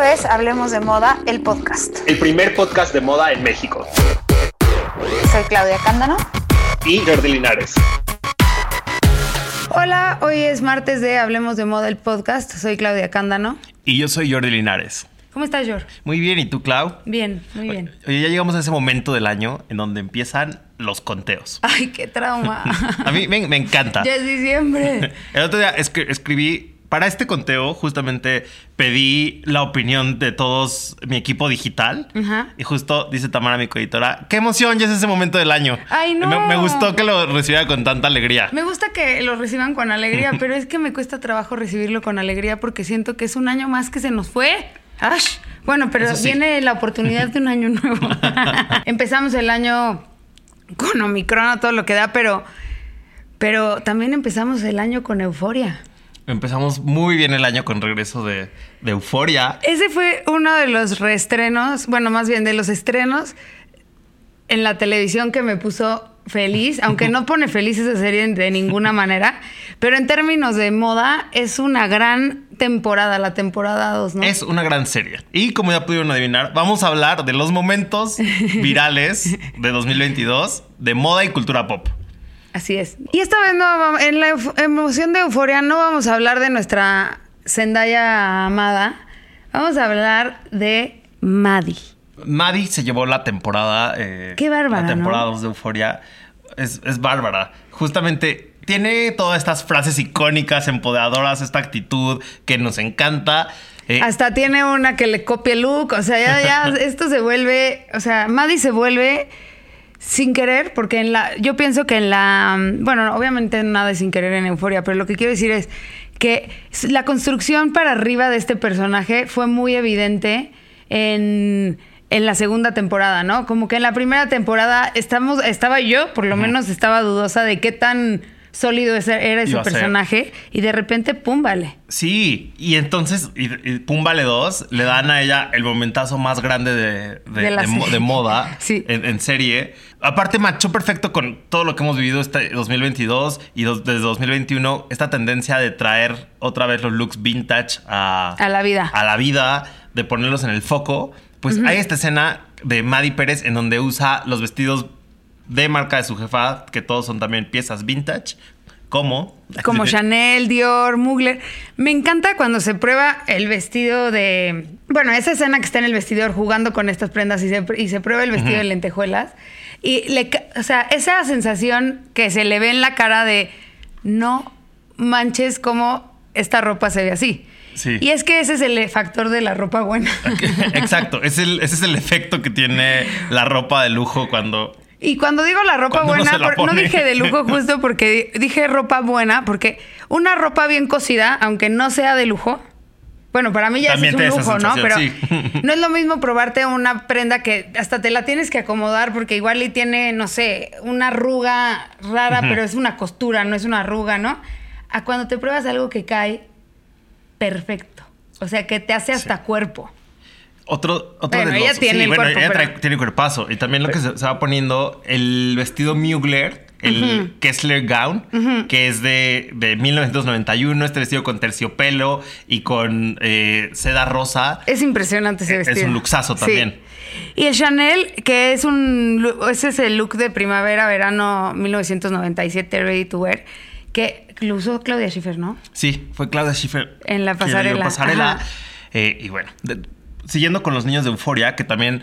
Esto es Hablemos de Moda, el podcast. El primer podcast de moda en México. Soy Claudia Cándano. Y Jordi Linares. Hola, hoy es martes de Hablemos de Moda, el podcast. Soy Claudia Cándano. Y yo soy Jordi Linares. ¿Cómo estás, Jor? Muy bien, ¿y tú, Clau? Bien, muy bien. Oye, ya llegamos a ese momento del año en donde empiezan los conteos. Ay, qué trauma. a mí me, me encanta. ya es diciembre. El otro día escri- escribí, para este conteo, justamente pedí la opinión de todos mi equipo digital. Y justo dice Tamara, mi coeditora, qué emoción, ya es ese momento del año. Ay, no. Me, me gustó que lo recibiera con tanta alegría. Me gusta que lo reciban con alegría, pero es que me cuesta trabajo recibirlo con alegría porque siento que es un año más que se nos fue. ¡Ash! Bueno, pero sí. viene la oportunidad de un año nuevo. Empezamos el año con Omicron todo lo que da, pero, pero también empezamos el año con euforia. Empezamos muy bien el año con regreso de, de Euforia. Ese fue uno de los reestrenos, bueno, más bien de los estrenos en la televisión que me puso feliz, aunque no pone feliz esa serie de ninguna manera, pero en términos de moda es una gran temporada, la temporada 2, ¿no? Es una gran serie. Y como ya pudieron adivinar, vamos a hablar de los momentos virales de 2022 de moda y cultura pop. Así es. Y esta vez no en la emoción de euforia no vamos a hablar de nuestra Zendaya amada, vamos a hablar de Maddie. Maddie se llevó la temporada. eh, Qué bárbara, La temporada ¿no? 2 de Euforia. Es, es bárbara. Justamente tiene todas estas frases icónicas, empoderadoras, esta actitud que nos encanta. Eh, Hasta tiene una que le copia el look. O sea, ya, ya esto se vuelve. O sea, Maddie se vuelve sin querer, porque en la. Yo pienso que en la. Bueno, obviamente nada es sin querer en Euforia, pero lo que quiero decir es que la construcción para arriba de este personaje fue muy evidente en. En la segunda temporada, ¿no? Como que en la primera temporada estamos, estaba yo, por lo menos estaba dudosa de qué tan sólido ese- era ese personaje. Y de repente, pum, vale. Sí, y entonces y, y Pum Vale 2 le dan a ella el momentazo más grande de, de- moda Sí. en, en serie. Aparte, machó perfecto con todo lo que hemos vivido este 2022 y dos- desde 2021, esta tendencia de traer otra vez los looks vintage a, A la vida. a la vida, de ponerlos en el foco. Pues hay esta escena de Maddie Pérez en donde usa los vestidos de marca de su jefa, que todos son también piezas vintage, como... Como Chanel, Dior, Mugler. Me encanta cuando se prueba el vestido de. Bueno, esa escena que está en el vestidor jugando con estas prendas y se, y se prueba el vestido de lentejuelas. Y le. O sea, esa sensación que se le ve en la cara de no manches cómo esta ropa se ve así. Sí. Y es que ese es el factor de la ropa buena. Exacto, es el- ese es el efecto que tiene la ropa de lujo cuando... Y cuando digo la ropa Cuando buena, se la por- no dije de lujo justo porque di- dije ropa buena, porque una ropa bien cosida, aunque no sea de lujo, bueno, para mí ya es un lujo, ¿no? Pero sí. no es lo mismo probarte una prenda que hasta te la tienes que acomodar porque igual y tiene, no sé, una arruga rara, pero es una costura, no es una arruga, ¿no? A cuando te pruebas algo que cae perfecto. O sea, que te hace hasta cuerpo. Otro, otro Bueno, de ella los- tiene el bueno, cuerpo, ella trae- pero- tiene cuerpazo. Y también lo que se, se va poniendo, el vestido Mugler, el Kessler Gown, que es de, de 1991, este vestido con terciopelo y con eh, seda rosa. Es impresionante ese Es vestido. un luxazo Sí. también. Y el Chanel, que es un. Ese es el look de primavera, verano 1997, Ready to Wear, que lo usó Claudia Schiffer, ¿no? Sí, fue Claudia Schiffer. En la quien le dio pasarela, pasarela. Eh, y bueno, de- siguiendo con los niños de Euforia, que también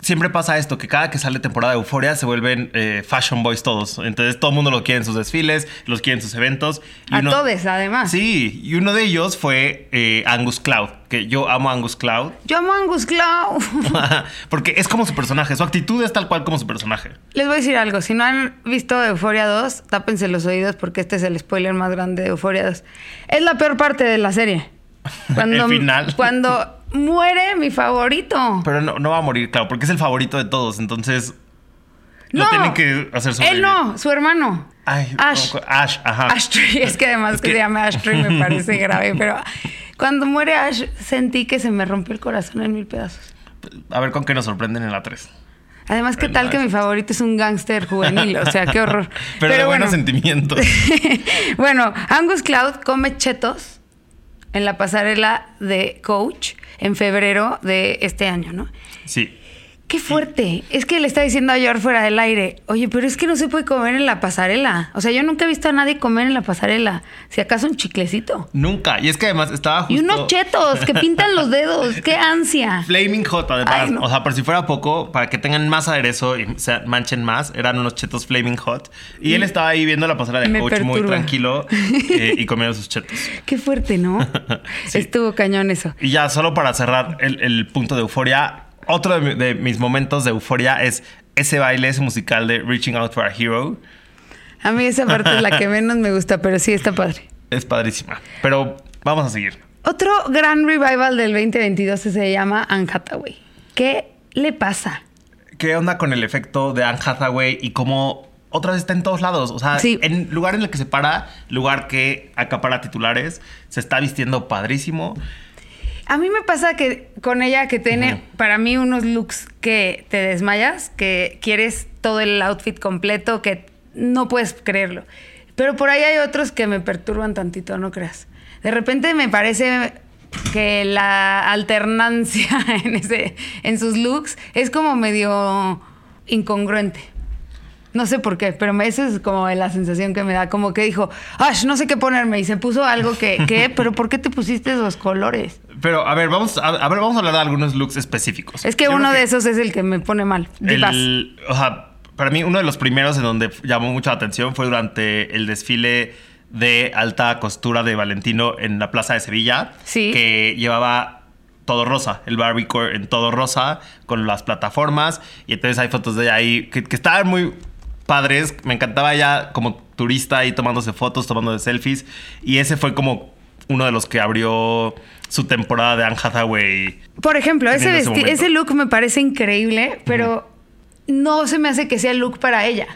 siempre pasa esto, que cada que sale temporada de Euforia se vuelven eh, fashion boys todos. Entonces todo el mundo lo quiere en sus desfiles, los quiere en sus eventos. Y A todos, además. Sí, y uno de ellos fue eh, Angus Cloud, que yo amo a Angus Cloud. Yo amo a Angus Cloud. Porque es como su personaje, su actitud es tal cual como su personaje. Les voy a decir algo. Si no han visto Euforia 2, tápense los oídos porque este es el spoiler más grande de Euforia 2. Es la peor parte de la serie. El final. Cuando muere mi favorito. Pero no, no va a morir, claro, porque es el favorito de todos, entonces lo No. tienen que hacer Él sobrevivir. no, su hermano. Ay, Ash. ¿cómo- Ash, ajá. Ashtray, es que además Es que que- se llama Ashtray me parece grave, pero cuando muere Ash sentí que se me rompió el corazón en mil pedazos. A ver con qué nos sorprenden en la 3. Además, ¿qué tal que mi favorito es un gángster juvenil? O sea, qué horror. Pero, de buenos sentimientos. bueno, Angus Cloud come chetos en la pasarela de Coach en febrero de este año, ¿no? Sí. Qué fuerte. Es que le está diciendo a George fuera del aire, oye, pero es que no se puede comer en la pasarela. O sea, yo nunca he visto a nadie comer en la pasarela. Si acaso un chiclecito. Nunca. Y es que además estaba justo... Y unos chetos que pintan los dedos. ¡Qué ansia! Flaming Hot, además. Ay, no. O sea, por si fuera poco, para que tengan más aderezo y se manchen más, eran unos chetos Flaming Hot. Y él estaba ahí viendo la pasarela de Me coach muy tranquilo eh, y comiendo sus chetos. Qué fuerte, ¿no? Sí. Estuvo cañón eso. Y ya, solo para cerrar el, el punto de euforia, otro de, mi- de mis momentos de euforia es ese baile, ese musical de Reaching Out for a Hero. A mí esa parte es la que menos me gusta, pero sí está padre. Es padrísima. Pero vamos a seguir. Otro gran revival del 2022 se llama Anne Hathaway. ¿Qué le pasa? ¿Qué onda con el efecto de Anne Hathaway y cómo otra vez está en todos lados? O sea, Sí. en lugar en el que se para, lugar que acapara titulares, se está vistiendo padrísimo. A mí me pasa que con ella que tiene para mí unos looks que te desmayas, que quieres todo el outfit completo, que no puedes creerlo. Pero por ahí hay otros que me perturban tantito, no creas. De repente me parece que la alternancia en, ese, en sus looks es como medio incongruente. No sé por qué, pero me- esa es como la sensación que me da. Como que dijo, Ash, no sé qué ponerme. Y se puso algo que, ¿qué? ¿Pero por qué te pusiste esos colores? Pero a ver, vamos a, a ver, vamos a hablar de algunos looks específicos. Es que Yo uno de esos es el que me pone mal. El, o sea, para mí uno de los primeros en donde llamó mucha atención fue durante el desfile de alta costura de Valentino en la Plaza de Sevilla. Sí. Que llevaba todo rosa, el Barbiecore en todo rosa, con las plataformas. Y entonces hay fotos de ella ahí que, que estaban muy padres. Me encantaba ella como turista ahí tomándose fotos, tomándose selfies. Y ese fue como uno de los que abrió su temporada de Anne Hathaway. Por ejemplo, ese, ese ese look me parece increíble, pero no se me hace que sea el look para ella.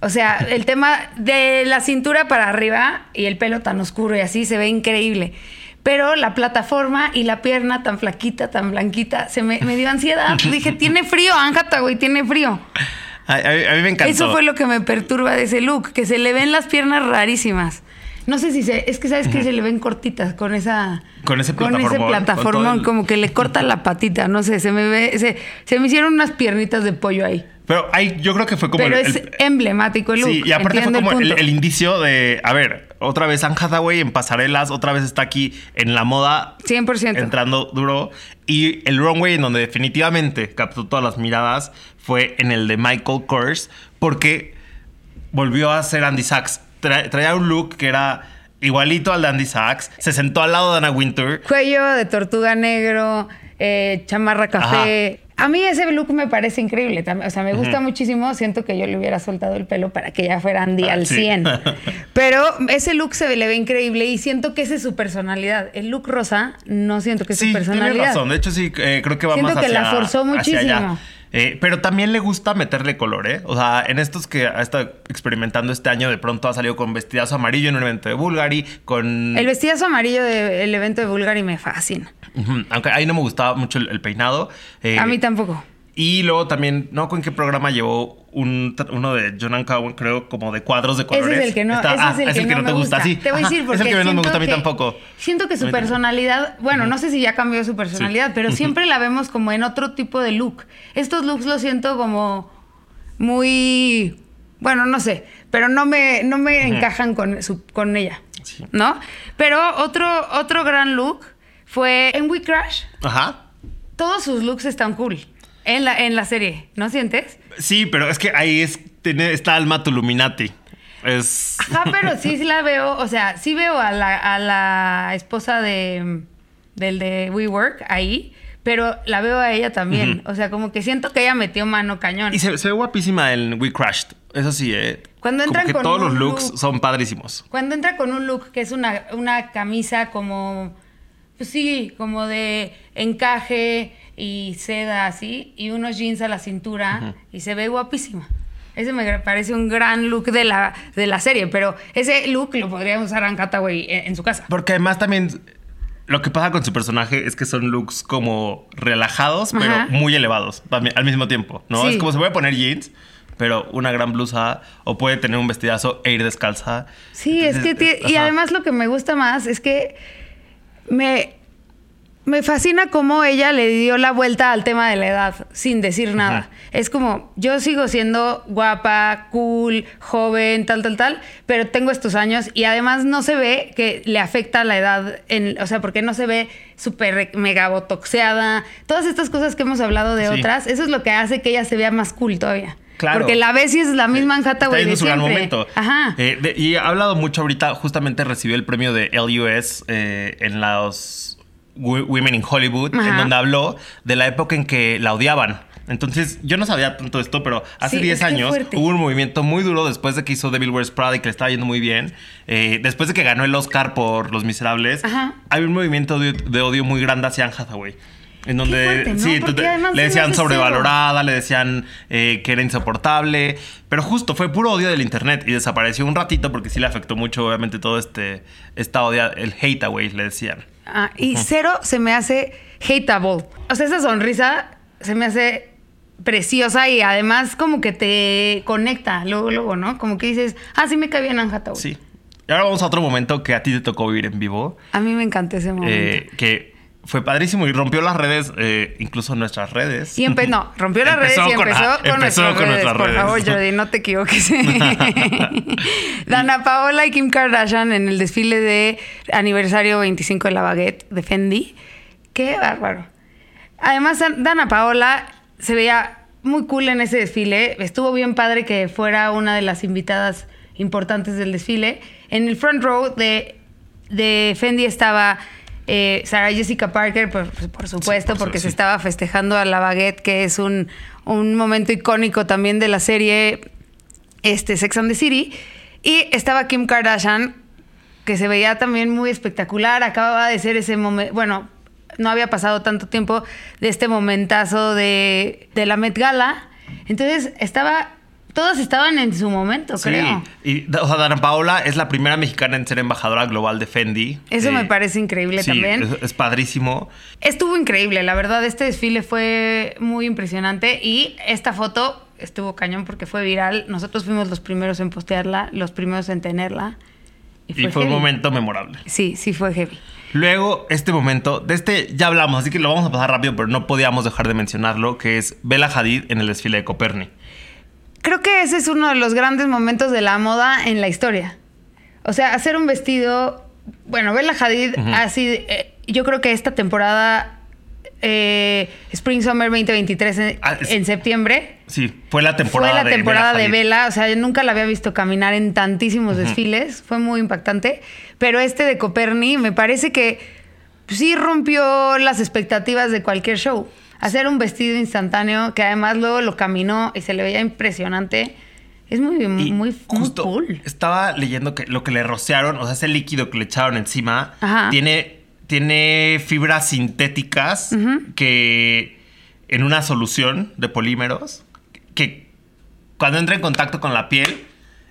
O sea, el tema de la cintura para arriba y el pelo tan oscuro y así se ve increíble. Pero la plataforma y la pierna tan flaquita, tan blanquita, se me, me dio ansiedad. Dije, tiene frío, Anne Hathaway, tiene frío. A, a- a mí me encantó. Eso fue lo que me perturba de ese look, que se le ven las piernas rarísimas. No sé si se, es que sabes que se le ven cortitas con esa Con ese con ese plataformón, plataformón, con todo el- como que le corta la patita, no sé, se me ve, se, se me hicieron unas piernitas de pollo ahí. Pero ahí yo creo que fue como Pero el, es el- emblemático el look. Sí, y aparte fue como el, el indicio de, a ver, otra vez Anne Hathaway en pasarelas, otra vez está aquí en la moda 100%. entrando duro. Y el runway en donde definitivamente captó todas las miradas fue en el de Michael Kors, porque volvió a ser Andy Sachs. Tra- traía un look que era igualito al de Andy Sachs, se sentó al lado de Anna Wintour. Cuello de tortuga negro, eh, chamarra café. A mí ese look me parece increíble. O sea, me gusta muchísimo. Siento que yo le hubiera soltado el pelo para que ya fuera Andy Ah, al sí. 100. Pero ese look se le ve increíble y siento que esa es su personalidad. El look rosa no siento que es Sí, su personalidad. razón. De hecho, sí, eh, creo que va Siento más que hacia la forzó muchísimo. Eh, pero también le gusta meterle color, ¿eh? O sea, en estos que ha estado experimentando este año, de pronto ha salido con vestidazo amarillo en un evento de Bulgari, con... El vestidazo amarillo del evento de Bulgari me fascina. Ujú, Aunque ahí no me gustaba mucho el, el peinado. eh, A mí tampoco. Y luego también, no con qué programa llevó un, uno de Jonan Cowan, creo, como de cuadros de colores. Ese es el que no, Está- ese ah, es el es que, no, me te gusta, sí. Te voy a decir porque Es el que menos me gusta a mí que- tampoco. Siento que su personalidad, bueno, no sé si ya cambió su personalidad, pero siempre la vemos como en otro tipo de look. Estos looks los siento como muy, bueno, no sé, pero no me, no me encajan con, su- con ella, Sí. ¿no? Pero otro, otro gran look fue en We Crash. Ajá. Todos sus looks están cool en la, en la serie, ¿no sientes? Sí, pero es que ahí es, tiene esta alma Tuluminati. Es... Ajá, pero sí, sí la veo, o sea, sí veo a la, a la esposa de del de WeWork ahí, pero la veo a ella también. O sea, como que siento que ella metió mano cañón. Y se, se ve guapísima en We Crashed. Eso sí, ¿eh? Cuando Como entran que con todos los looks look- son padrísimos. Cuando entra con un look que es una, una camisa como, pues sí, como de encaje y seda así, y unos jeans a la cintura, y se ve guapísima. Ese me parece un gran look de la, de la serie, pero ese look lo podría usar Anne Hathaway en, en su casa. Porque además también lo que pasa con su personaje es que son looks como relajados, pero Ajá. muy elevados al mismo tiempo, ¿no? Sí. Es como se puede poner jeans, pero una gran blusa, o puede tener un vestidazo e ir descalza. Sí, es que... Entonces, tie- y además lo que me gusta más es que me, me fascina cómo ella le dio la vuelta al tema de la edad sin decir nada. Ajá. Es como, yo sigo siendo guapa, cool, joven, tal, tal, tal, pero tengo estos años y además no se ve que le afecta la edad, en, o sea, porque no se ve súper mega botoxeada. Todas estas cosas que hemos hablado de Sí. otras, eso es lo que hace que ella se vea más cool todavía. Claro. Porque la ves y es la misma en Hathaway de en su gran momento. Ajá. Eh, de- y ha hablado mucho ahorita, justamente recibió el premio de LUS eh, en los Women in Hollywood, en donde habló de la época en que la odiaban. Entonces, yo no sabía tanto esto, pero hace Sí, 10 es que años fuerte. hubo un movimiento muy duro después de que hizo Devil Wears Prada y que le estaba yendo muy bien. eh, después de que ganó el Oscar por Los Miserables, Ajá. hay un movimiento de, de odio muy grande hacia Anne Hathaway. En donde fuerte, ¿no? sí, Porque entonces, además le decían sobrevalorada, le decían eh, que era insoportable, pero justo fue puro odio del internet y desapareció un ratito porque sí le afectó mucho, obviamente, todo este esta odia, el hate away, le decían. Ah, y cero se me hace hateable. O sea, esa sonrisa se me hace preciosa y además como que te conecta luego, luego, ¿no? Como que dices, ah, sí me cae bien Anne Hathaway. Sí. Y ahora vamos a otro momento que a ti te tocó vivir en vivo, A mí me encantó ese momento. eh, que fue padrísimo y rompió las redes, eh, incluso nuestras redes. y empezó, no, rompió las redes y con- empezó, ah, con, empezó nuestras con redes. nuestras Por redes. favor, Jordi, no te equivoques. Dana Paola y Kim Kardashian en el desfile de aniversario 25 de la Baguette de Fendi. Qué bárbaro. Además, Dan- Dana Paola se veía muy cool en ese desfile. Estuvo bien padre que fuera una de las invitadas importantes del desfile. En el front row de, de Fendi estaba eh, Sarah Jessica Parker, por, por supuesto, por porque se sí. estaba festejando a la baguette, que es un, un momento icónico también de la serie este, Sex and the City. Y estaba Kim Kardashian, que se veía también muy espectacular. Acababa de ser ese momento, bueno, no había pasado tanto tiempo de este momentazo de, de la Met Gala. Entonces estaba, todos estaban en su momento, Sí, creo. y o sea, Dana Paola es la primera mexicana en ser embajadora global de Fendi. Eso Eh, me parece increíble sí, también. Es, es padrísimo. Estuvo increíble, la verdad, este desfile fue muy impresionante y esta foto estuvo cañón porque fue viral. Nosotros fuimos los primeros en postearla, los primeros en tenerla. Y fue, un heavy. momento memorable. Sí, sí fue heavy. Luego, este momento, de este ya hablamos, así que lo vamos a pasar rápido, pero no podíamos dejar de mencionarlo, que es Bella Hadid en el desfile de Coperni. Creo que ese es uno de los grandes momentos de la moda en la historia. O sea, hacer un vestido. Bueno, Bella Hadid así. eh, yo creo que esta temporada. eh, Spring Summer 2023 en, Ah, en septiembre. Sí, fue la temporada Fue la de temporada Bella de. Bella, o sea, yo nunca la había visto caminar en tantísimos desfiles, fue muy impactante, pero este de Coperni me parece que sí rompió las expectativas de cualquier show. Hacer un vestido instantáneo que además luego lo caminó y se le veía impresionante, es muy, muy, muy justo cool. Estaba leyendo que lo que le rociaron, o sea, ese líquido que le echaron encima, Ajá. tiene, tiene fibras sintéticas que en una solución de polímeros que cuando entra en contacto con la piel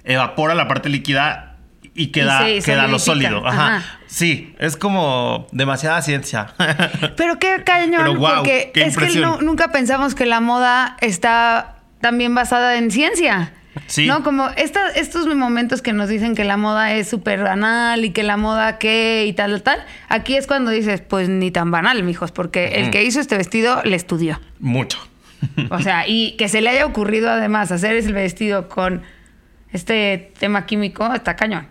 evapora la parte líquida y queda, Y se queda lo sólido. Ajá. Ajá. Sí, es como demasiada ciencia. Pero qué cañón, Pero guau, porque qué es que no- nunca pensamos que la moda está también basada en ciencia. Sí. No, como esta- estos momentos que nos dicen que la moda es súper banal y que la moda qué y tal, tal, tal. Aquí es cuando dices, pues ni tan banal, mijos, porque el que hizo este vestido le estudió. Mucho. O sea, y que se le haya ocurrido además hacer ese vestido con este tema químico, está cañón.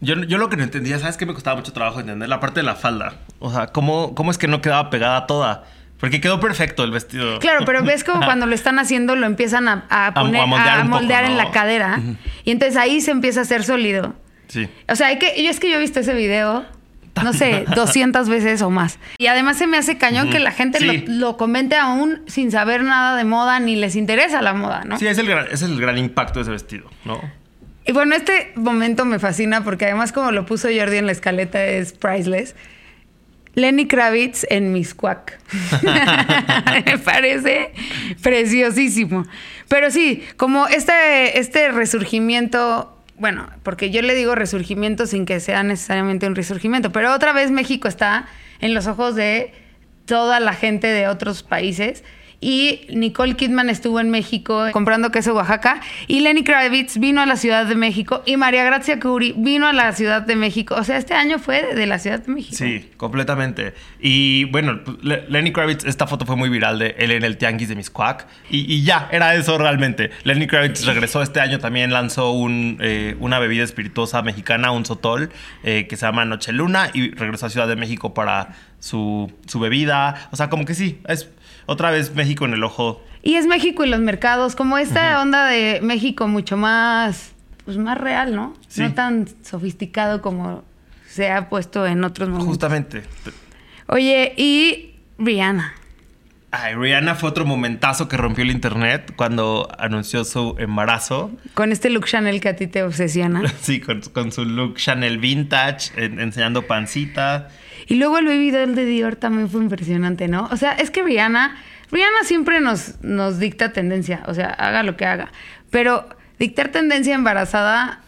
Yo, yo lo que no entendía, ¿sabes qué me costaba mucho trabajo entender? La parte de la falda. O sea, ¿cómo, cómo es que no quedaba pegada toda? Porque quedó perfecto el vestido. Claro, pero ves como cuando lo están haciendo lo empiezan a, a A- poner, a a moldear moldear, un poco, en ¿no? la cadera. Y entonces ahí se empieza a hacer sólido. Sí. O sea, hay que, yo es que yo he visto ese video, no sé, 200 veces o más. Y además se me hace cañón que la gente Sí. lo, lo comente aún sin saber nada de moda ni les interesa la moda, ¿no? Sí, es el, gran, es el gran impacto de ese vestido, ¿no? Y bueno, este momento me fascina porque además como lo puso Jordi en la escaleta es priceless. Lenny Kravitz en Miss Quack. me parece preciosísimo. Pero sí, como este, este resurgimiento, bueno, porque yo le digo resurgimiento sin que sea necesariamente un resurgimiento, pero otra vez México está en los ojos de toda la gente de otros países y Nicole Kidman estuvo en México comprando queso Oaxaca y Lenny Kravitz vino a la Ciudad de México y María Gracia Curie vino a la Ciudad de México. O sea, este año fue de la Ciudad de México. Sí, completamente. Y bueno, Le- Lenny Kravitz, esta foto fue muy viral de él en el Tianguis de Miscuac. Y, y ya, era eso realmente. Lenny Kravitz regresó este año también, lanzó un, eh, una bebida espirituosa mexicana, un sotol, eh, que se llama Noche Luna, y regresó a Ciudad de México para su, su bebida. O sea, como que sí, es otra vez México en el ojo. Y es México y los mercados, como esta onda de México mucho más, pues más real, ¿no? Sí. No tan sofisticado como se ha puesto en otros momentos. Justamente. Oye, y Rihanna. Ay, Rihanna fue otro momentazo que rompió el internet cuando anunció su embarazo. Con este look Chanel que a ti te obsesiona. Sí, con, con su look Chanel vintage, en- enseñando pancita. Y luego el baby doll de Dior también fue impresionante, ¿no? O sea, es que Rihanna, Rihanna siempre nos, nos dicta tendencia, o sea, haga lo que haga. Pero dictar tendencia embarazada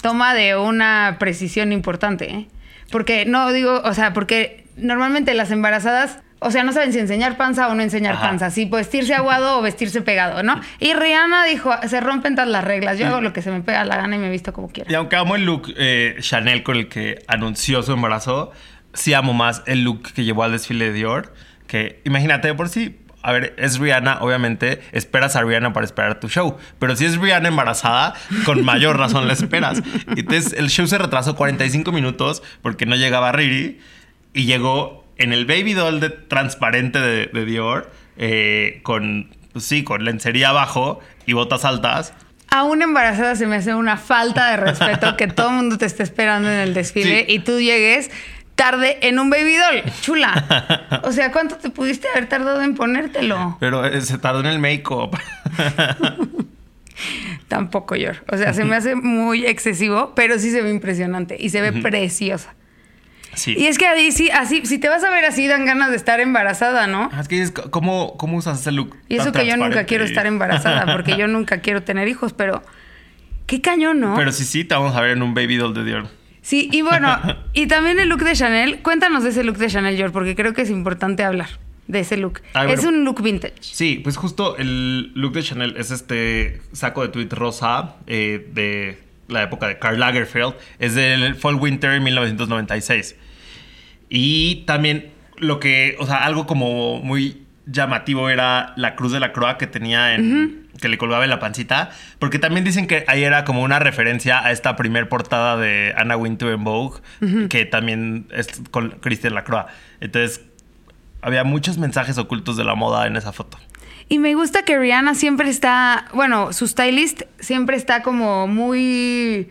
toma de una precisión importante, ¿eh? Porque no digo, o sea, porque normalmente las embarazadas, o sea, no saben si enseñar panza o no enseñar Ajá. panza, si vestirse aguado o vestirse pegado, ¿no? Y Rihanna dijo, se rompen todas las reglas, yo hago lo que se me pega la gana y me visto como quiera. Y aunque amo el look eh, Chanel con el que anunció su embarazo, sí amo más el look que llevó al desfile de Dior. Que imagínate, de por sí, a ver, es Rihanna, obviamente, esperas a Rihanna para esperar tu show. Pero si es Rihanna embarazada, con mayor razón la esperas. Entonces, el show se retrasó 45 minutos porque no llegaba Riri y llegó en el baby doll de, transparente de, de Dior, eh, con, pues sí, con lencería abajo y botas altas. A una embarazada se me hace una falta de respeto que todo el mundo te esté esperando en el desfile Sí. y tú llegues tarde en un baby doll. Chula. O sea, ¿cuánto te pudiste haber tardado en ponértelo? Pero eh, se tardó en el make-up. Tampoco yo. O sea, se me hace muy excesivo, pero sí se ve impresionante y se ve preciosa. Sí. Y es que ahí sí, así, si te vas a ver así, dan ganas de estar embarazada, ¿no? Ah, Es que dices, ¿cómo, ¿cómo usas ese look? Y eso que yo nunca quiero estar embarazada, porque yo nunca quiero tener hijos, pero qué cañón, ¿no? Pero sí, sí, te vamos a ver en un baby doll de Dior. Sí, y bueno, y también el look de Chanel. Cuéntanos de ese look de Chanel, George, porque creo que es importante hablar de ese look. Ah, es bueno. un look vintage. Sí, pues justo el look de Chanel es este saco de tweet rosa eh, de la época de Karl Lagerfeld. Es del Fall Winter 1996. Y también lo que, o sea, algo como muy llamativo era la cruz de la croa que tenía en... que le colgaba en la pancita. Porque también dicen que ahí era como una referencia a esta primer portada de Anna Wintour en Vogue, que también es con Christian Lacroix. Entonces, había muchos mensajes ocultos de la moda en esa foto. Y me gusta que Rihanna siempre está, bueno, su stylist siempre está como muy,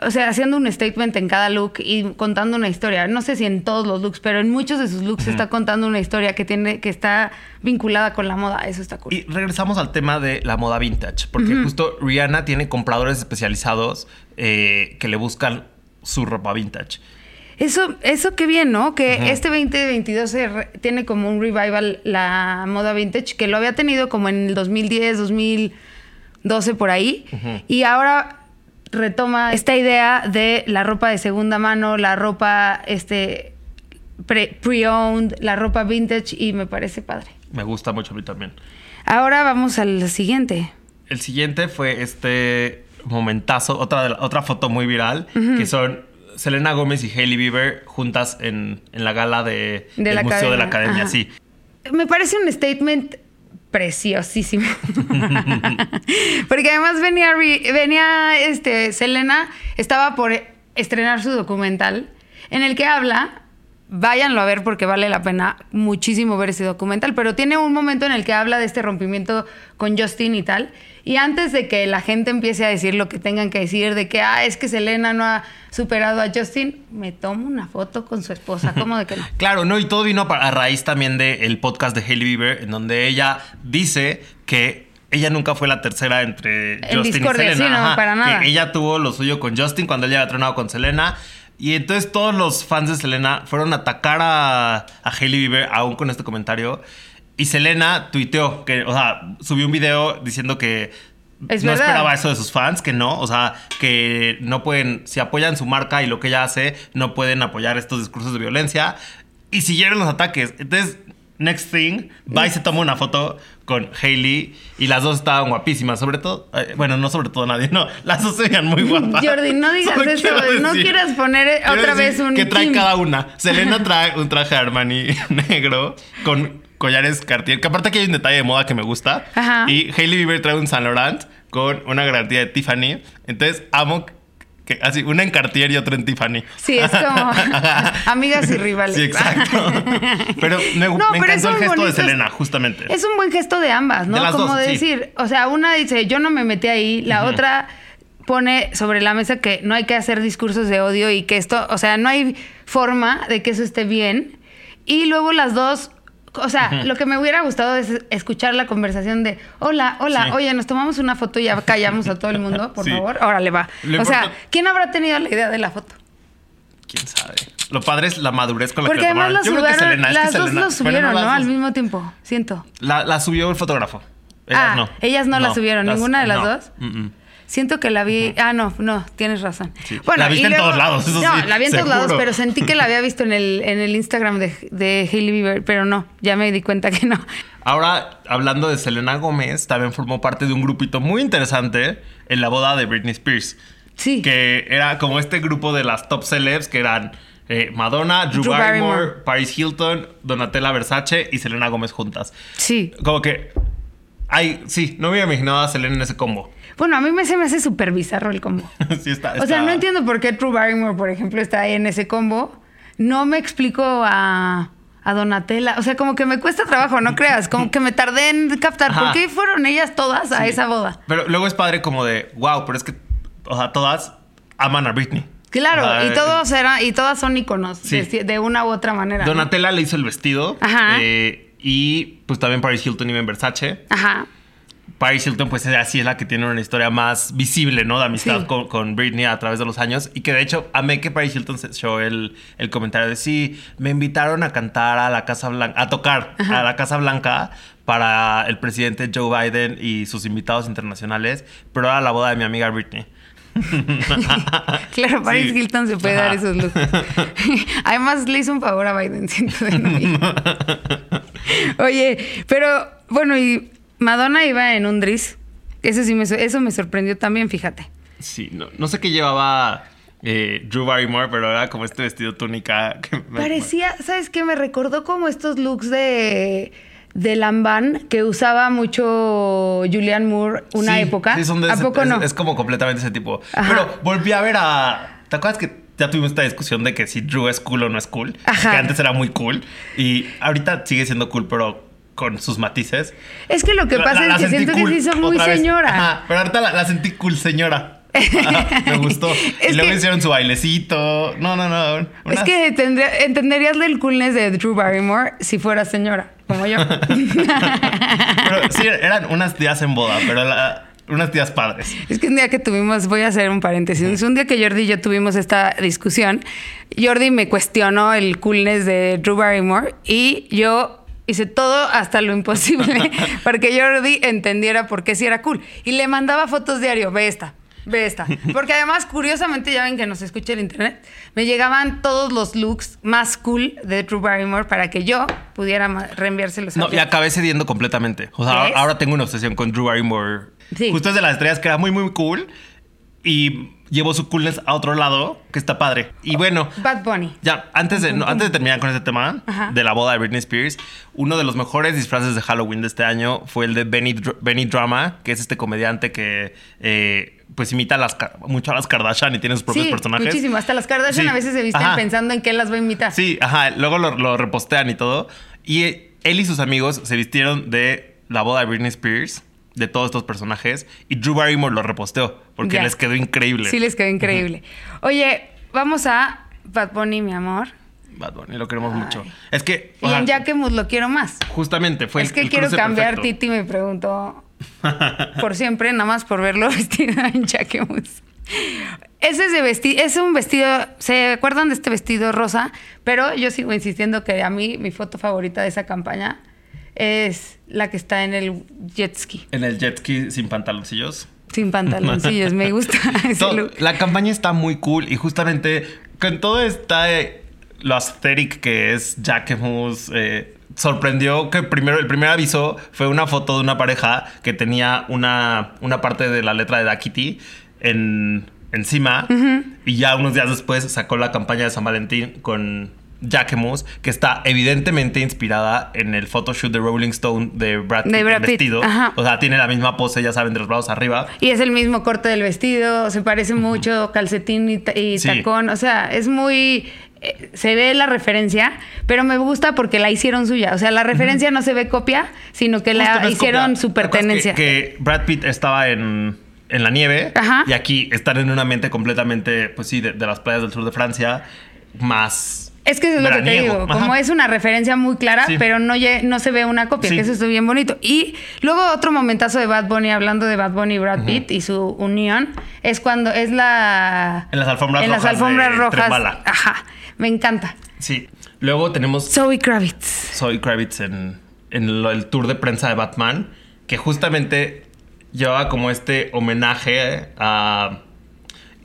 o sea, haciendo un statement en cada look y contando una historia. No sé si en todos los looks, pero en muchos de sus looks está contando una historia que tiene, que está vinculada con la moda. Eso está cool. Y regresamos al tema de la moda vintage, porque justo Rihanna tiene compradores especializados eh, que le buscan su ropa vintage. Eso, eso qué bien, ¿no? Que este 2022 se re- tiene como un revival la moda vintage, que lo había tenido como en el 2010, 2012 por ahí. Y ahora retoma esta idea de la ropa de segunda mano, la ropa este pre- pre-owned, la ropa vintage y me parece padre. Me gusta mucho a mí también. Ahora vamos al siguiente. El siguiente fue este momentazo, otra, otra foto muy viral, que son Selena Gómez y Hailey Bieber juntas en, en la gala de, De del la Museo de la Academia, ajá. sí. Me parece un statement preciosísimo. Porque además venía, venía este, Selena, estaba por estrenar su documental en el que habla, váyanlo a ver porque vale la pena muchísimo ver ese documental, pero tiene un momento en el que habla de este rompimiento con Justin y tal. Y antes de que la gente empiece a decir lo que tengan que decir, de que, ah, es que Selena no ha superado a Justin, me tomo una foto con su esposa, ¿cómo de que no? Claro, no, y todo vino a raíz también del podcast de Hailey Bieber, en donde ella dice que ella nunca fue la tercera entre En Justin y Selena. sí, no, para nada. Que ella tuvo lo suyo con Justin cuando ella había tronado con Selena. Y entonces todos los fans de Selena fueron a atacar a, a Hailey Bieber, aún con este comentario. Y Selena tuiteó, que, o sea, subió un video diciendo que Es no verdad. esperaba eso de sus fans, que no, o sea, que no pueden, si apoyan su marca y lo que ella hace, no pueden apoyar estos discursos de violencia. Y siguieron los ataques. Entonces, Next thing, va y se toma una foto con Hailey y las dos estaban guapísimas, sobre todo, eh, bueno, no sobre todo nadie, no, las dos se veían muy guapas. Jordi, no digas Solo eso, quiero no decir- quieras poner quiero otra decir vez un Que trae cada una. Selena trae un traje Armani negro con collares Cartier, que aparte aquí hay un detalle de moda que me gusta. Ajá. Y Hailey Bieber trae un Saint Laurent con una garantía de Tiffany. Entonces amo que así, una en Cartier y otra en Tiffany. Sí, es como amigas y rivales. Sí, exacto. Pero me, No, me pero encantó el gesto bonitos. de Selena, justamente. Es un buen gesto de ambas, ¿no? De Como dos, de sí. decir, o sea, una dice, yo no me metí ahí, la otra pone sobre la mesa que no hay que hacer discursos de odio y que esto, o sea, no hay forma de que eso esté bien. Y luego las dos, o sea, lo que me hubiera gustado es escuchar la conversación de, hola, hola, Sí. oye, nos tomamos una foto y ya callamos a todo el mundo, por Sí. favor. Órale, va. Lo o sea, importa- ¿quién habrá tenido la idea de la foto? ¿Quién sabe? Lo padre es la madurez con la Porque que lo además la tomaron. Yo creo que subieron, Selena, es que las dos Selena- lo subieron, ¿no? Al mismo tiempo, siento. La, la subió el fotógrafo. Ellas Ah, no. ellas no la subieron, ¿ninguna de las no. dos? Mm, mm. Siento que la vi. Ah, no, no, tienes razón. Sí. La viste en todos lados, eso no, sí, la vi en todos lados, pero sentí que la había visto en el, en el Instagram de, de Hailey Bieber, pero no, ya me di cuenta que no. Ahora, hablando de Selena Gómez, también formó parte de un grupito muy interesante en la boda de Britney Spears. Sí. Que era como este grupo de las top celebs que eran eh, Madonna, Drew, Drew Barrymore, Barrymore. Paris Hilton, Donatella Versace y Selena Gómez juntas. Sí. Como que. Ay, sí, no me hubiera imaginado a Selena en ese combo. Bueno, a mí me, se me hace súper bizarro el combo. sí, está, O sea, no entiendo por qué Drew Barrymore, por ejemplo, está ahí en ese combo. No me explico a, a Donatella. O sea, como que me cuesta trabajo, no creas. Como que me tardé en captar. Ajá. ¿Por qué fueron ellas todas a Sí. esa boda? Pero luego es padre como de, wow, pero es que, o sea, todas aman a Britney. Claro, y todos eran, y todas son iconos Sí. de, de una u otra manera. ¿no? Donatella le hizo el vestido. Ajá. eh, y pues también Paris Hilton iba en Versace. Ajá. Paris Hilton, pues así es la que tiene una historia más visible, ¿no? De amistad Sí. con, con Britney a través de los años. Y que de hecho, amé que Paris Hilton se echó el, el comentario de sí, me invitaron a cantar a la Casa Blanca, a tocar a la Casa Blanca para el presidente Joe Biden y sus invitados internacionales, pero era la boda de mi amiga Britney. Claro, Paris Sí. Hilton se puede Ajá. dar esos lujos. Además, le hizo un favor a Biden, siento de. Oye, pero bueno, y Madonna iba en un dris. Eso sí me, so- eso me sorprendió también, fíjate. Sí, no, no sé qué llevaba eh, Drew Barrymore, pero era como este vestido túnica. Que me- Parecía, ¿sabes qué? Me recordó como estos looks de, de Lamban que usaba mucho Julianne Moore una Sí, época. sí, son de ¿A ese- poco es, no? Es como completamente ese tipo. Ajá. Pero volví a ver a. ¿Te acuerdas que ya tuvimos esta discusión de que si Drew es cool o no es cool? Ajá. Que antes era muy cool. Y ahorita sigue siendo cool, pero con sus matices. Es que lo que pasa la- la es que siento cool que sí son muy señora. Ajá, pero ahorita la, la sentí cool señora. Ajá, me gustó. Es y luego que- hicieron su bailecito. No, no, no. Es que tendría- entenderías el coolness de Drew Barrymore si fuera señora, como yo. Pero sí, eran unas días en boda, pero la- unas días padres. Es que un día que tuvimos, voy a hacer un paréntesis, un día que Jordi y yo tuvimos esta discusión, Jordi me cuestionó el coolness de Drew Barrymore y yo hice todo hasta lo imposible para que Jordi entendiera por qué sí era cool. Y le mandaba fotos diario, ve esta. Ve esta. Porque además, curiosamente, ya ven que nos escucha el internet, me llegaban todos los looks más cool de Drew Barrymore para que yo pudiera reenviárselos a No, y Jordi. acabé cediendo completamente. O sea, ahora tengo una obsesión con Drew Barrymore. Sí. Justo es de las estrellas que era muy, muy cool. Y llevó su coolness a otro lado, que está padre. Y bueno, Bad Bunny. ya, antes de, no, antes de terminar con este tema Ajá. de la boda de Britney Spears, uno de los mejores disfraces de Halloween de este año fue el de Benny, Benny Drama, que es este comediante que eh, pues imita a las, mucho a las Kardashian y tiene sus propios Sí, personajes. muchísimo. Hasta las Kardashian Sí. a veces se visten Ajá. pensando en qué las va a imitar. Sí, ajá. Luego lo, lo repostean y todo. Y él y sus amigos se vistieron de la boda de Britney Spears, de todos estos personajes. Y Drew Barrymore lo reposteó porque Ya. les quedó increíble. Sí, les quedó increíble. Oye, vamos a Bad Bunny, mi amor. Bad Bunny, lo queremos Ay. mucho. Es que. Y sea, en Jacquemus lo quiero más. Justamente fue es el- que el quiero cambiar perfecto. Titi me preguntó por siempre, nada más por verlo vestido en Jacquemus. Ese es de vestido, es un vestido, ¿se acuerdan de este vestido rosa? Pero yo sigo insistiendo que a mí mi foto favorita de esa campaña es la que está en el jet ski, En el jet ski sin pantaloncillos. sin pantaloncillos. Me gusta ese Todo- look. la campaña está muy cool y justamente con todo esta. eh, lo aesthetic que es Jacquemus, eh, sorprendió que primero el primer aviso fue una foto de una pareja que tenía una, una parte de la letra de Dakiti en, encima y ya unos días después sacó la campaña de San Valentín con Jacquemus, que está evidentemente inspirada en el photoshoot de Rolling Stone de Brad Pitt, De Brad Pitt, vestido. ajá. O sea, tiene la misma pose, ya saben, de los brazos arriba. Y es el mismo corte del vestido, se parece mucho, calcetín y, ta- y Sí. tacón, o sea, es muy... eh, Se ve la referencia, pero me gusta porque la hicieron suya. O sea, la referencia no se ve copia, sino que Justo la no hicieron copia. su ¿Te acuerdas pertenencia. Que, que Brad Pitt estaba en, en la nieve Ajá. y aquí están en un ambiente completamente, pues sí, de, de las playas del sur de Francia, más. Es que eso es lo que te digo, Ajá. como es una referencia muy clara, Sí. pero no, no se ve una copia, Sí. que eso está bien bonito. Y luego otro momentazo de Bad Bunny, hablando de Bad Bunny y Brad Pitt y su unión, es cuando es la... En las alfombras en las rojas alfombras de rojas. Trembala. Ajá, me encanta. Sí. Luego tenemos Zoe Kravitz. Zoe Kravitz en, en el tour de prensa de Batman, que justamente llevaba como este homenaje a...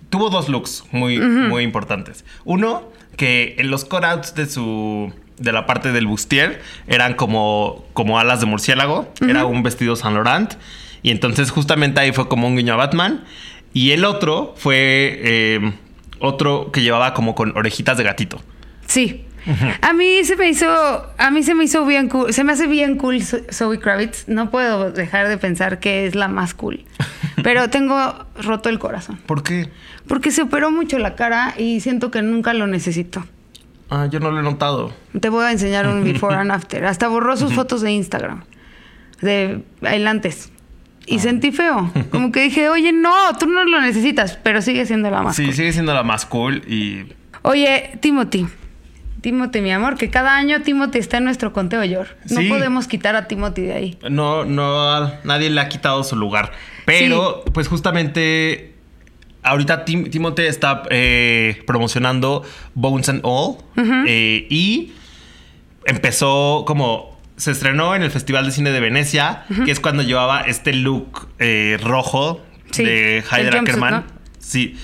Tuvo dos looks muy, muy importantes. Uno, que en los cutouts de su... de la parte del bustier eran como, como alas de murciélago. Era un vestido Saint Laurent. Y entonces justamente ahí fue como un guiño a Batman. Y el otro fue eh, otro que llevaba como con orejitas de gatito. Sí. A mí se me hizo, a mí se me hizo bien cool, se me hace bien cool Zo- Zoe Kravitz. No puedo dejar de pensar que es la más cool. Pero tengo roto el corazón. ¿Por qué? Porque se operó mucho la cara y siento que nunca lo necesito. Ah, yo no lo he notado. Te voy a enseñar un before and after. Hasta borró sus fotos de Instagram. De el antes. Y Ah. sentí feo. Como que dije, oye, no, tú no lo necesitas, pero sigue siendo la más Sí, cool. sigue siendo la más cool y Oye, Timothy. Timothy, mi amor, que cada año Timothy está en nuestro conteo, Yor. No Sí. podemos quitar a Timothy de ahí. no, no, nadie le ha quitado su lugar. Pero, pues justamente, ahorita Tim, Timote está eh, promocionando Bones and All eh, y empezó como... Se estrenó en el Festival de Cine de Venecia, que es cuando llevaba este look eh, rojo Sí, de jumpsuit, Ackerman. ¿no? Sí.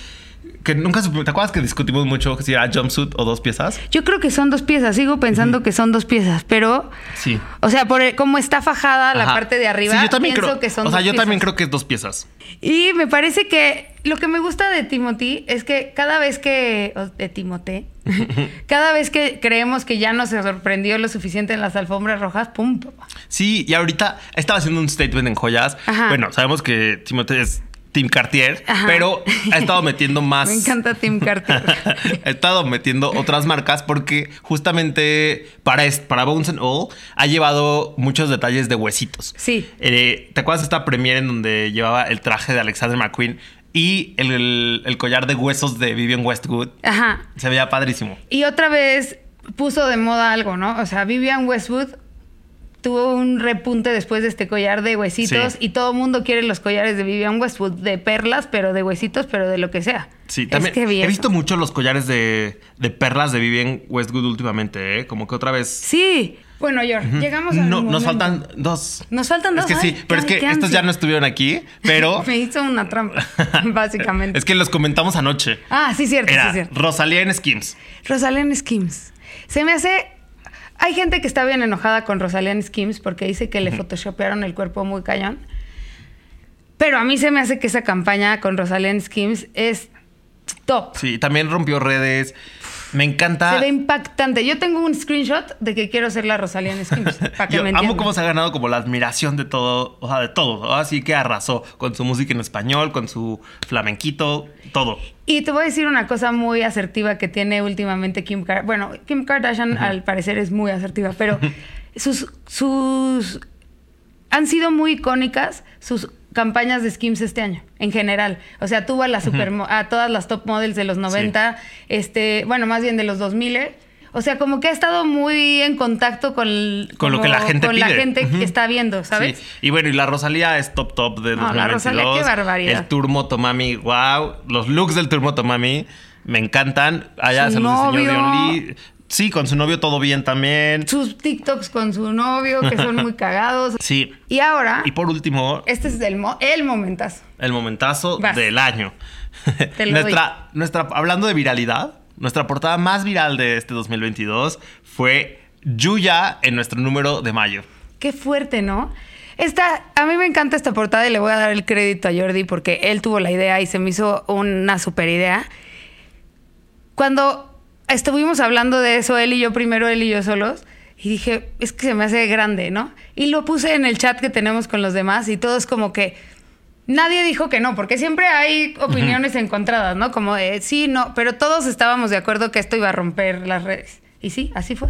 Que nunca ¿Te acuerdas que discutimos mucho si era jumpsuit o dos piezas? Yo creo que son dos piezas. Sigo pensando que son dos piezas, pero... Sí. O sea, por el- como está fajada la parte de arriba, Sí, yo también pienso creo que son O sea, dos yo también piezas. creo que es dos piezas. Y me parece que lo que me gusta de Timothy es que cada vez que. o De Timote. cada vez que creemos que ya nos sorprendió lo suficiente en las alfombras rojas, ¡pum! Sí, y ahorita estaba haciendo un statement en joyas. Ajá. Bueno, sabemos que Timothée es Team Cartier, Ajá. pero ha estado metiendo más. Me encanta Tim Carter. ha estado metiendo otras marcas porque justamente para, para Bones and All ha llevado muchos detalles de huesitos. Sí. Eh, ¿Te acuerdas de esta premiere en donde llevaba el traje de Alexander McQueen y el, el- el collar de huesos de Vivian Westwood? Ajá. Se veía padrísimo. Y otra vez puso de moda algo, ¿no? O sea, Vivian Westwood tuvo un repunte después de este collar de huesitos Sí. y todo el mundo quiere los collares de Vivian Westwood, de perlas, pero de huesitos, pero de lo que sea. Sí, Es también que he visto mucho los collares de, de perlas de Vivian Westwood últimamente, ¿eh? Como que otra vez. Sí. Bueno, George, llegamos a. No, nos faltan dos. Nos faltan dos. Es que sí, pero es que estos ya no estuvieron aquí, pero Me hizo una trampa, básicamente. es que los comentamos anoche. Ah, sí, cierto, Era sí, cierto. Rosalía en Skims. Rosalén Skims. Se me hace. Hay gente que está bien enojada con Rosalén Skims porque dice que le photoshopearon el cuerpo muy cañón. Pero a mí se me hace que esa campaña con Rosalén Skims es top. Sí, también rompió redes. Me encanta. Se ve impactante. Yo tengo un screenshot de que quiero ser la Rosalén Skims. Para que Yo me amo cómo se ha ganado como la admiración de todo, o sea, de todo. Así que arrasó con su música en español, con su flamenquito, todo. Y te voy a decir una cosa muy asertiva que tiene últimamente Kim Kardashian. Bueno, Kim Kardashian al parecer es muy asertiva, pero sus, sus han sido muy icónicas sus campañas de Skims este año, en general. O sea, tuvo a, las supermo- a todas las top models de los 90, este, bueno, más bien de los 2000. O sea, como que ha estado muy en contacto con, Con lo que la gente con la gente que está viendo, ¿sabes? Sí. Y bueno, y la Rosalía es top top de No, la 2022. Rosalía, qué barbaridad. El Tour Motomami, wow. Los looks del Tour Motomami me encantan. Allá Su se los diseñó novio. Dion Lee. Sí, con su novio todo bien también. Sus TikToks con su novio, que son muy cagados. Sí. Y ahora, Y por último, este es el, mo- el momentazo. el momentazo Vas. del año. Te lo nuestra, nuestra, hablando de viralidad, nuestra portada más viral de este 2022 fue Yuya en nuestro número de mayo. Qué fuerte, ¿no? Esta, a mí me encanta esta portada y le voy a dar el crédito a Jordi porque él tuvo la idea y se me hizo una super idea. Cuando estuvimos hablando de eso, él y yo primero, él y yo solos, y dije, es que se me hace grande, ¿no? Y lo puse en el chat que tenemos con los demás y todos como que nadie dijo que no, porque siempre hay opiniones encontradas, ¿no? Como de sí, no, pero todos estábamos de acuerdo que esto iba a romper las redes. Y sí, así fue.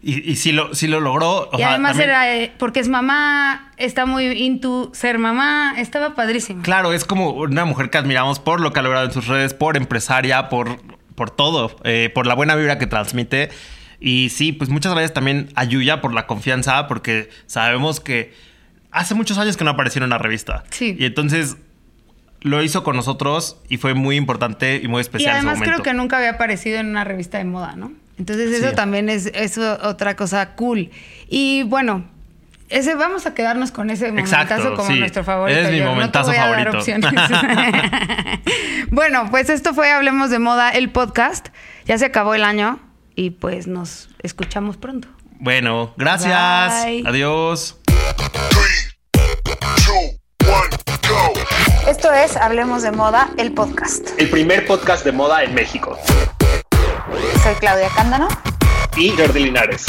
Y, y sí, lo, sí lo logró. o y sea, además también- era eh, porque es mamá, está muy into ser mamá, estaba padrísimo. Claro, es como una mujer que admiramos por lo que ha logrado en sus redes, por empresaria, por, por todo, eh, por la buena vibra que transmite. Y sí, pues muchas gracias también a Yuya por la confianza, porque sabemos que hace muchos años que no apareció en una revista. Sí. Y entonces lo hizo con nosotros y fue muy importante y muy Y especial ese además creo que nunca había aparecido en una revista de moda, ¿no? Entonces eso Sí. también es, es otra cosa cool. Y bueno, ese vamos a quedarnos con ese Exacto, momentazo como sí. nuestro favorito. Es mi no momentazo voy a dar favorito. opciones. bueno, pues esto fue Hablemos de Moda, el podcast. Ya se acabó el año y pues nos escuchamos pronto. Bueno, gracias. Bye. Adiós. Esto es Hablemos de Moda, el podcast. El primer podcast de moda en México. Soy Claudia Cándano. Y Jordi Linares.